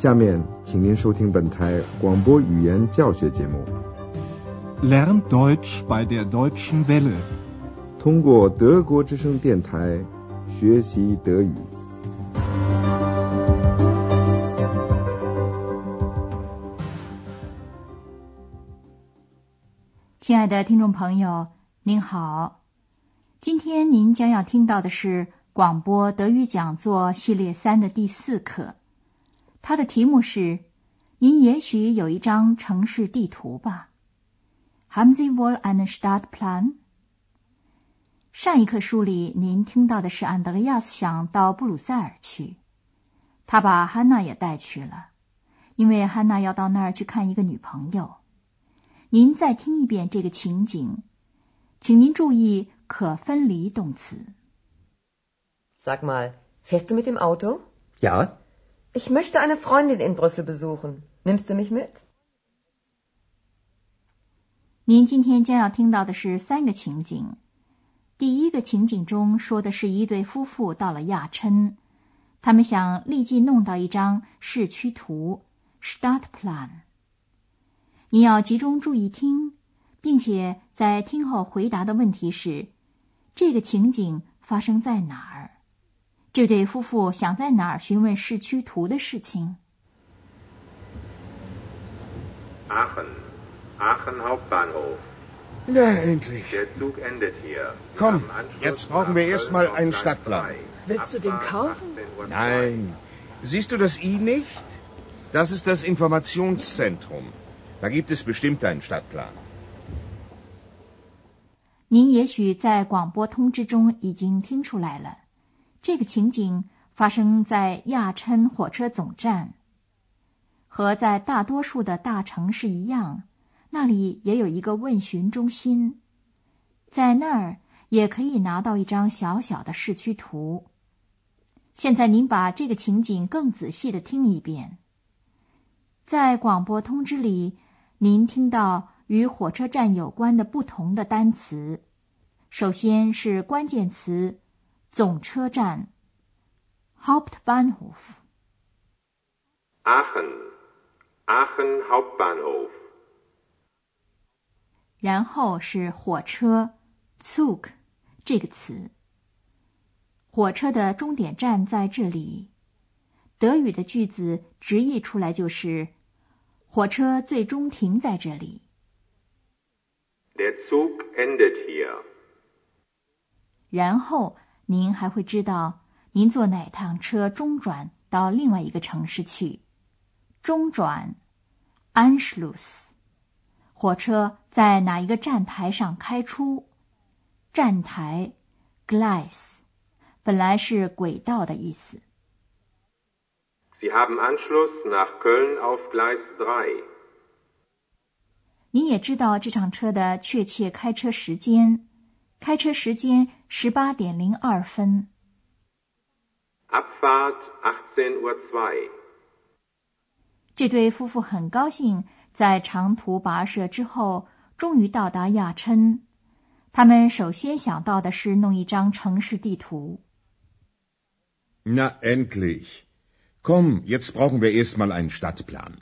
下面，请您收听本台广播语言教学节目。Lern Deutsch bei der Deutschen Welle。通过德国之声电台学习德语。亲爱的听众朋友，您好，今天您将要听到的是广播德语讲座系列三的第四课。它的题目是：“您也许有一张城市地图吧？”Haben Sie wohl einen Stadtplan？上一课书里，您听到的是安德烈亚斯想到布鲁塞尔去，他把汉娜也带去了，因为汉娜要到那儿去看一个女朋友。您再听一遍这个情景，请您注意可分离动词。Sag mal, fährst du mit dem Auto? Ja. Ich möchte eine Freundin in Brüssel besuchen. Nimmst du mich mit? 您今天将要听到的是三个情景。第一个情景中说的是一对夫妇到了亚琛，他们想立即弄到一张市区图 （Stadtplan）。你要集中注意听，并且在听后回答的问题是：这个情景发生在哪儿？这对夫妇想在哪儿询问市区图的事情？Aachen, Aachen Hauptbahnhof. Na endlich. Der Zug endet hier. Komm, jetzt brauchen wir erstmal einen Stadtplan. Willst du den kaufen? Nein. Siehst du das I nicht? Das ist das Informationszentrum. Da gibt es bestimmt einen Stadtplan. 您也许在广播通知中已经听出来了。这个情景发生在亚琛火车总站，和在大多数的大城市一样，那里也有一个问询中心，在那儿也可以拿到一张小小的市区图。现在您把这个情景更仔细的听一遍。在广播通知里，您听到与火车站有关的不同的单词，首先是关键词。总车站，Hauptbahnhof。Aachen，Aachen Hauptbahnhof。然后是火车，Zug 这个词。火车的终点站在这里。德语的句子直译出来就是：火车最终停在这里。Der Zug endet hier。然后。您还会知道您坐哪趟车中转到另外一个城市去？中转，Anschluss。火车在哪一个站台上开出？站台，Gleis，本来是轨道的意思。Sie haben Anschluss nach Köln auf Gleis 3。你也知道这场车的确切开车时间。开车时间十八点零二分。Abfahrt 18:02。这对夫妇很高兴，在长途跋涉之后，终于到达亚琛。他们首先想到的是弄一张城市地图。Na endlich! Komm, jetzt brauchen wir erstmal einen Stadtplan。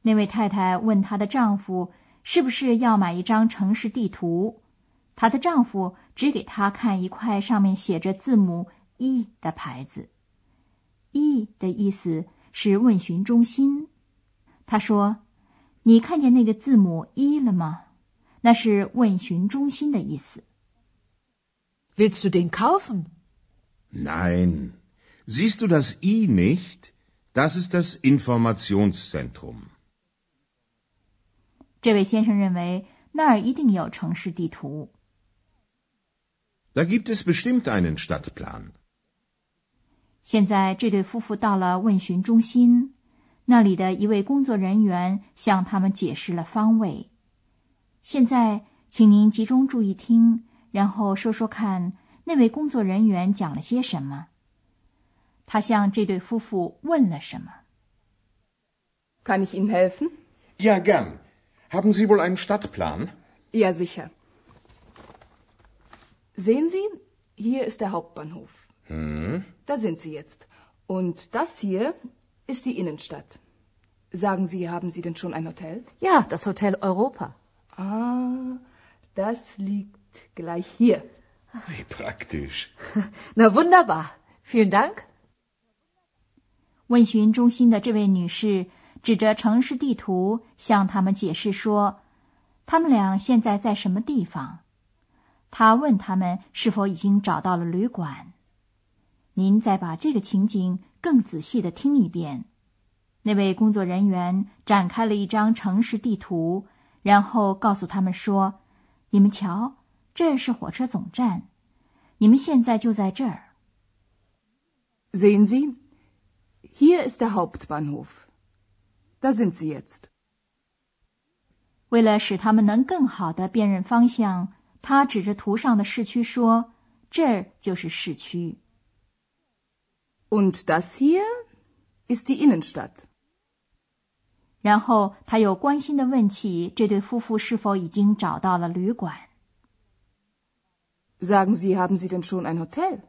那位太太问她的丈夫，是不是要买一张城市地图。她的丈夫只给她看一块上面写着字母 “E” 的牌子，“E” 的意思是问询中心。他说：“你看见那个字母 ‘E’ 了吗？那是问询中心的意思。” Willst du den kaufen? Nein. Siehst du das I nicht? Das ist das Informationszentrum. 这位先生认为那儿一定有城市地图。Da gibt es bestimmt einen Stadtplan。现在这对夫妇到了问询中心，那里的一位工作人员向他们解释了方位。现在，请您集中注意听，然后说说看，那位工作人员讲了些什么？他向这对夫妇问了什么？Kann ich Ihnen helfen? Ja, gern. Haben Sie wohl einen Stadtplan? Ja, sicher. Sehen Sie, hier ist der Hauptbahnhof. Hm? Da sind Sie jetzt. Und das hier ist die Innenstadt. Sagen Sie, haben Sie denn schon ein Hotel? Ja, das Hotel Europa. Ah, das liegt gleich hier. Wie praktisch. Na wunderbar. Vielen Dank. 问询中心的这位女士指着城市地图向他们解释说，他们俩现在在什么地方。 她问他们是否已经找到了旅馆。您再把这个情景更仔细的听一遍。那位工作人员展开了一张城市地图，然后告诉他们说：“你们瞧，这是火车总站，你们现在就在这儿。” Sehen Sie, hier ist der Hauptbahnhof. Da sind Sie jetzt. 为了使他们能更好的辨认方向，他指着图上的市区说：“这儿就是市区。” Und das hier ist die Innenstadt. 然后他又关心的问起这对夫妇是否已经找到了旅馆。Sagen Sie, haben Sie denn schon ein Hotel?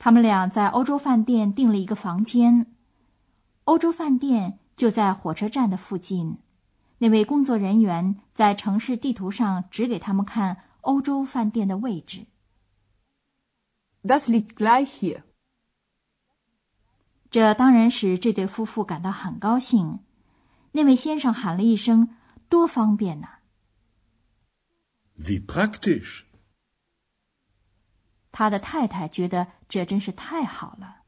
他们俩在欧洲饭店订了一个房间。欧洲饭店就在火车站的附近。那位工作人员在城市地图上指给他们看欧洲饭店的位置。Das liegt gleich hier. 这当然使这对夫妇感到很高兴。那位先生喊了一声：“多方便呐、Wie praktisch. 他的太太觉得这真是太好了。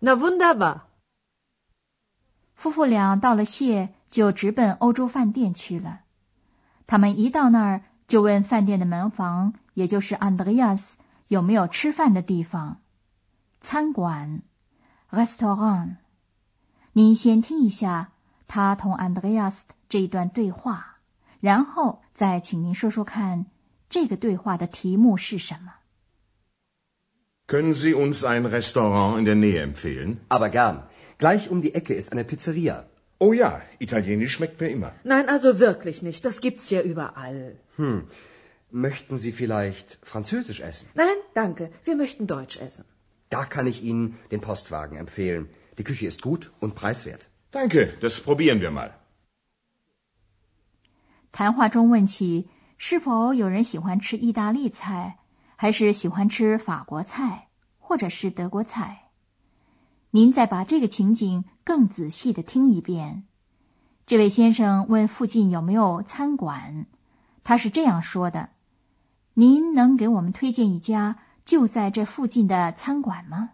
Na wunderbar. 夫妇俩道了谢，就直奔欧洲饭店去了。他们一到那儿，就问饭店的门房，也就是安德烈亚斯，有没有吃饭的地方。餐馆 （restaurant）。您先听一下他同安德烈亚斯这一段对话，然后再请您说说看，这个对话的题目是什么？Können Sie uns ein Restaurant in der Nähe empfehlen? Aber gern. Gleich um die Ecke ist eine Pizzeria. Oh ja, Italienisch schmeckt mir immer. Nein, also wirklich nicht. Das gibt's ja überall. Möchten Sie vielleicht Französisch essen? Nein, danke. Wir möchten Deutsch essen. Da kann ich Ihnen den Postwagen empfehlen. Die Küche ist gut und preiswert. Danke, das probieren wir mal. 谈话中问起是否有人喜欢吃意大利菜，还是喜欢吃法国菜，或者是德国菜。 您再把这个情景更仔细的听一遍。这位先生问附近有没有餐馆，他是这样说的：“您能给我们推荐一家就在这附近的餐馆吗？”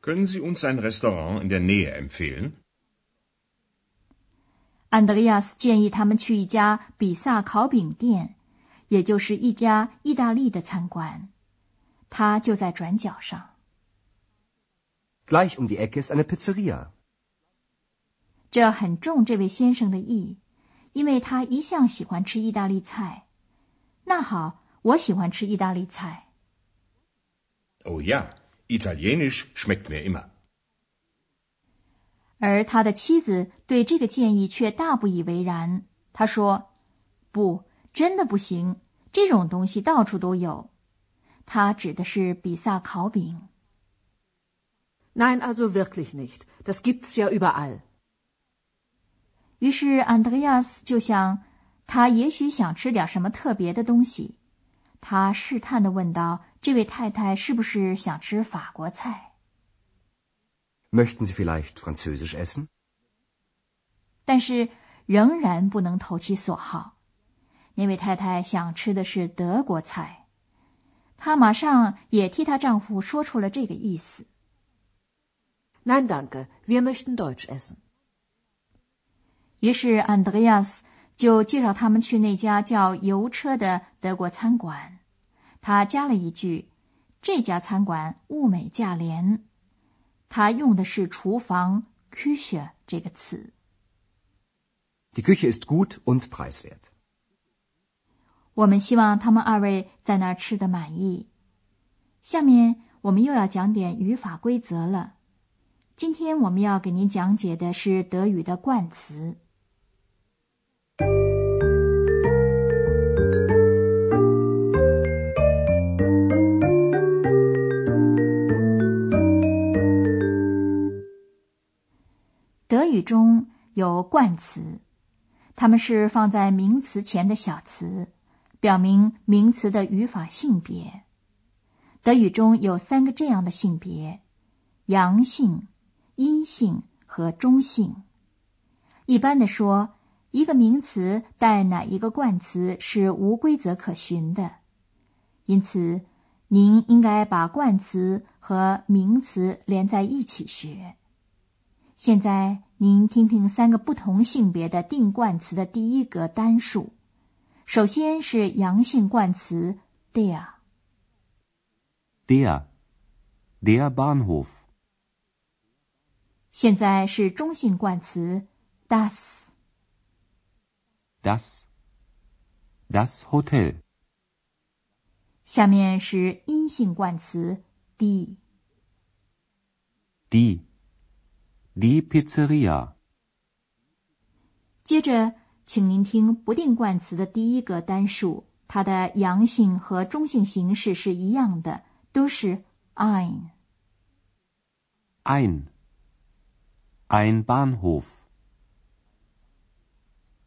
Können Sie uns ein Restaurant in der Nähe empfehlen? 安德烈亚斯建议他们去一家比萨烤饼店，也就是一家意大利的餐馆，它就在转角上。Gleich um die Ecke ist eine Pizzeria. 这很重这位先生的意，因为他一向喜欢吃意大利菜。那好，我喜欢吃意大利菜。Oh ja, Italienisch schmeckt mir immer. 而他的妻子对这个建议却大不以为然。他说：“不，真的不行，这种东西到处都有。”他指的是比萨烤饼。Nein, also wirklich nicht. Das gibt's ja überall. 于是安德烈亚斯就想，他也许想吃点什么特别的东西。他试探的问道：“这位太太是不是想吃法国菜？” Möchten Sie vielleicht Französisch essen? 但是仍然不能投其所好。那位太太想吃的是德国菜，她马上也替她丈夫说出了这个意思。Nein, danke. Wir möchten Deutsch essen. 于是安德烈亚斯就介绍他们去那家叫油车的德国餐馆。他加了一句：“这家餐馆物美价廉。”他用的是“厨房 ”（Küche） 这个词。Die Küche ist gut und preiswert. 我们希望他们二位在那儿吃的满意。下面我们又要讲点语法规则了。今天我们要给您讲解的是德语的冠词。德语中有冠词，它们是放在名词前的小词，表明名词的语法性别。德语中有三个这样的性别，阳性。阴性和中性。一般的说，一个名词带哪一个冠词是无规则可循的，因此您应该把冠词和名词连在一起学。现在您听听三个不同性别的定冠词的第一个单数。首先是阳性冠词 der，der，der Bahnhof。现在是中性冠词 das，das，das Hotel。下面是阴性冠词 die，die。Die Pizzeria。接着，请您听不定冠词的第一个单数，它的阳性和中性形式是一样的，都是 ein。ein。Ein Bahnhof。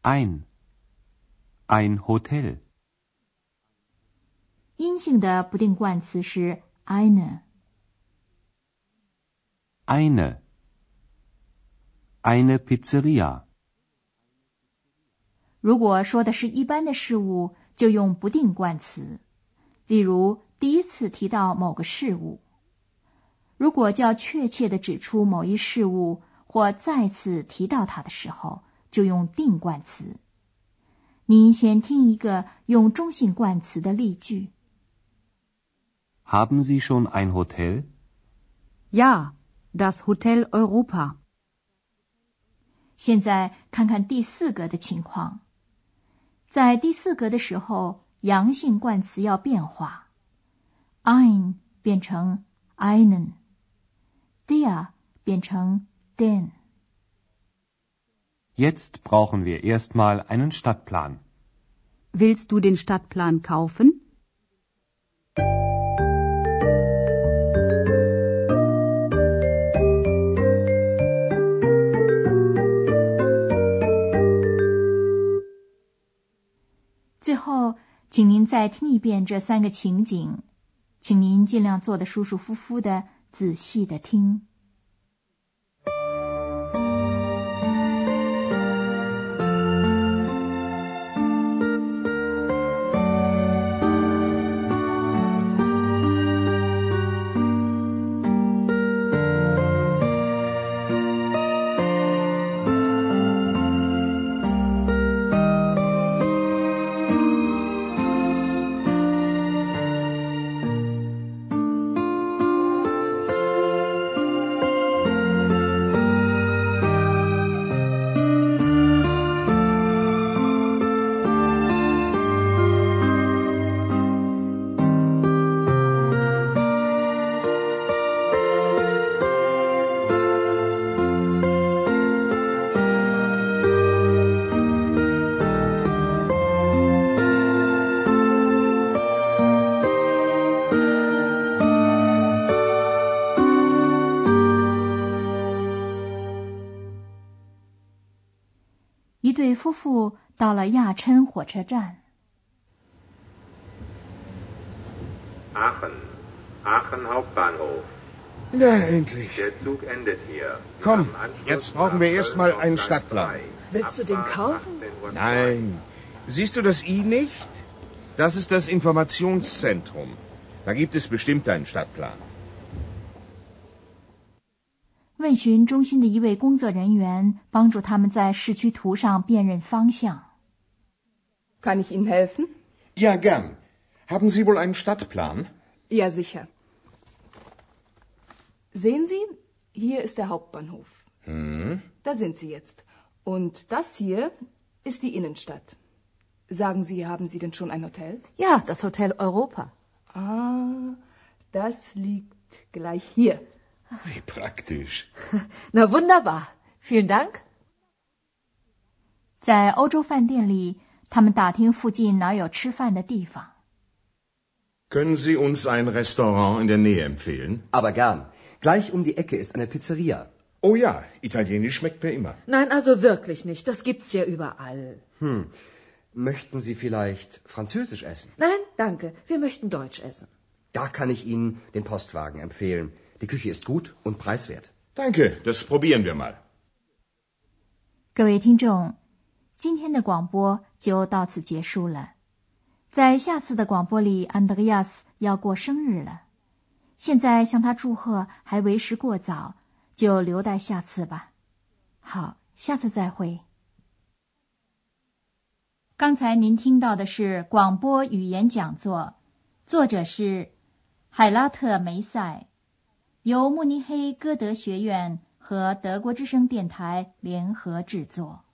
ein。ein Hotel。阴性的不定冠词是 eine。eine。Eine Pizzeria。如果说的是一般的事物，就用不定冠词。例如，第一次提到某个事物；如果较确切的指出某一事物或再次提到它的时候，就用定冠词。您先听一个用中性冠词的例句：Haben Sie schon ein Hotel? Ja, das Hotel Europa. 现在看看第四格的情况，在第四格的时候，阳性冠词要变化，ein 变成 einen，der 变成 den。Jetzt brauchen wir erstmal einen Stadtplan. Willst du den Stadtplan kaufen? 最后，请您再听一遍这三个情景，请您尽量坐得舒舒服服的，仔细的听。 对夫妇到了亚琛火车站。Aachen, Aachen Hauptbahnhof. Na, endlich. Der Zug endet hier. Komm, jetzt brauchen wir erstmal einen Stadtplan. Willst du den kaufen? Nein. Siehst du das I nicht? Das ist das Informationszentrum. Da gibt es bestimmt einen Stadtplan. 问询中心的一位工作人员帮助他们在市区图上辨认方向。Kann ich Ihnen helfen? Ja, gern. Haben Sie wohl einen Stadtplan? Ja, sicher. Sehen Sie, hier ist der Hauptbahnhof. Hm? Da sind Sie jetzt. Und das hier ist die Innenstadt. Sagen Sie, haben Sie denn schon ein Hotel? Ja, das Hotel Europa. Ah, das liegt gleich hier. Wie praktisch. Na wunderbar. Vielen Dank. 在欧洲饭店里，他们打听附近哪有吃饭的地方。Können Sie uns ein Restaurant in der Nähe empfehlen? Aber gern. Gleich um die Ecke ist eine Pizzeria. Oh ja, Italienisch schmeckt mir immer. Nein, also wirklich nicht. Das gibt's ja überall. Hm. Möchten Sie vielleicht Französisch essen? Nein, danke. Wir möchten Deutsch essen. Da kann ich Ihnen den Postwagen empfehlen. Die Küche ist gut und preiswert. Danke, das probieren wir mal. 各位听众，今天的广播就到此结束了。在下次的广播里，安德烈亚斯要过生日了。现在向他祝贺还为时过早，就留待下次吧。好，下次再会。刚才您听到的是广播语言讲座，作者是海拉特梅塞，由慕尼黑歌德学院和德国之声电台联合制作。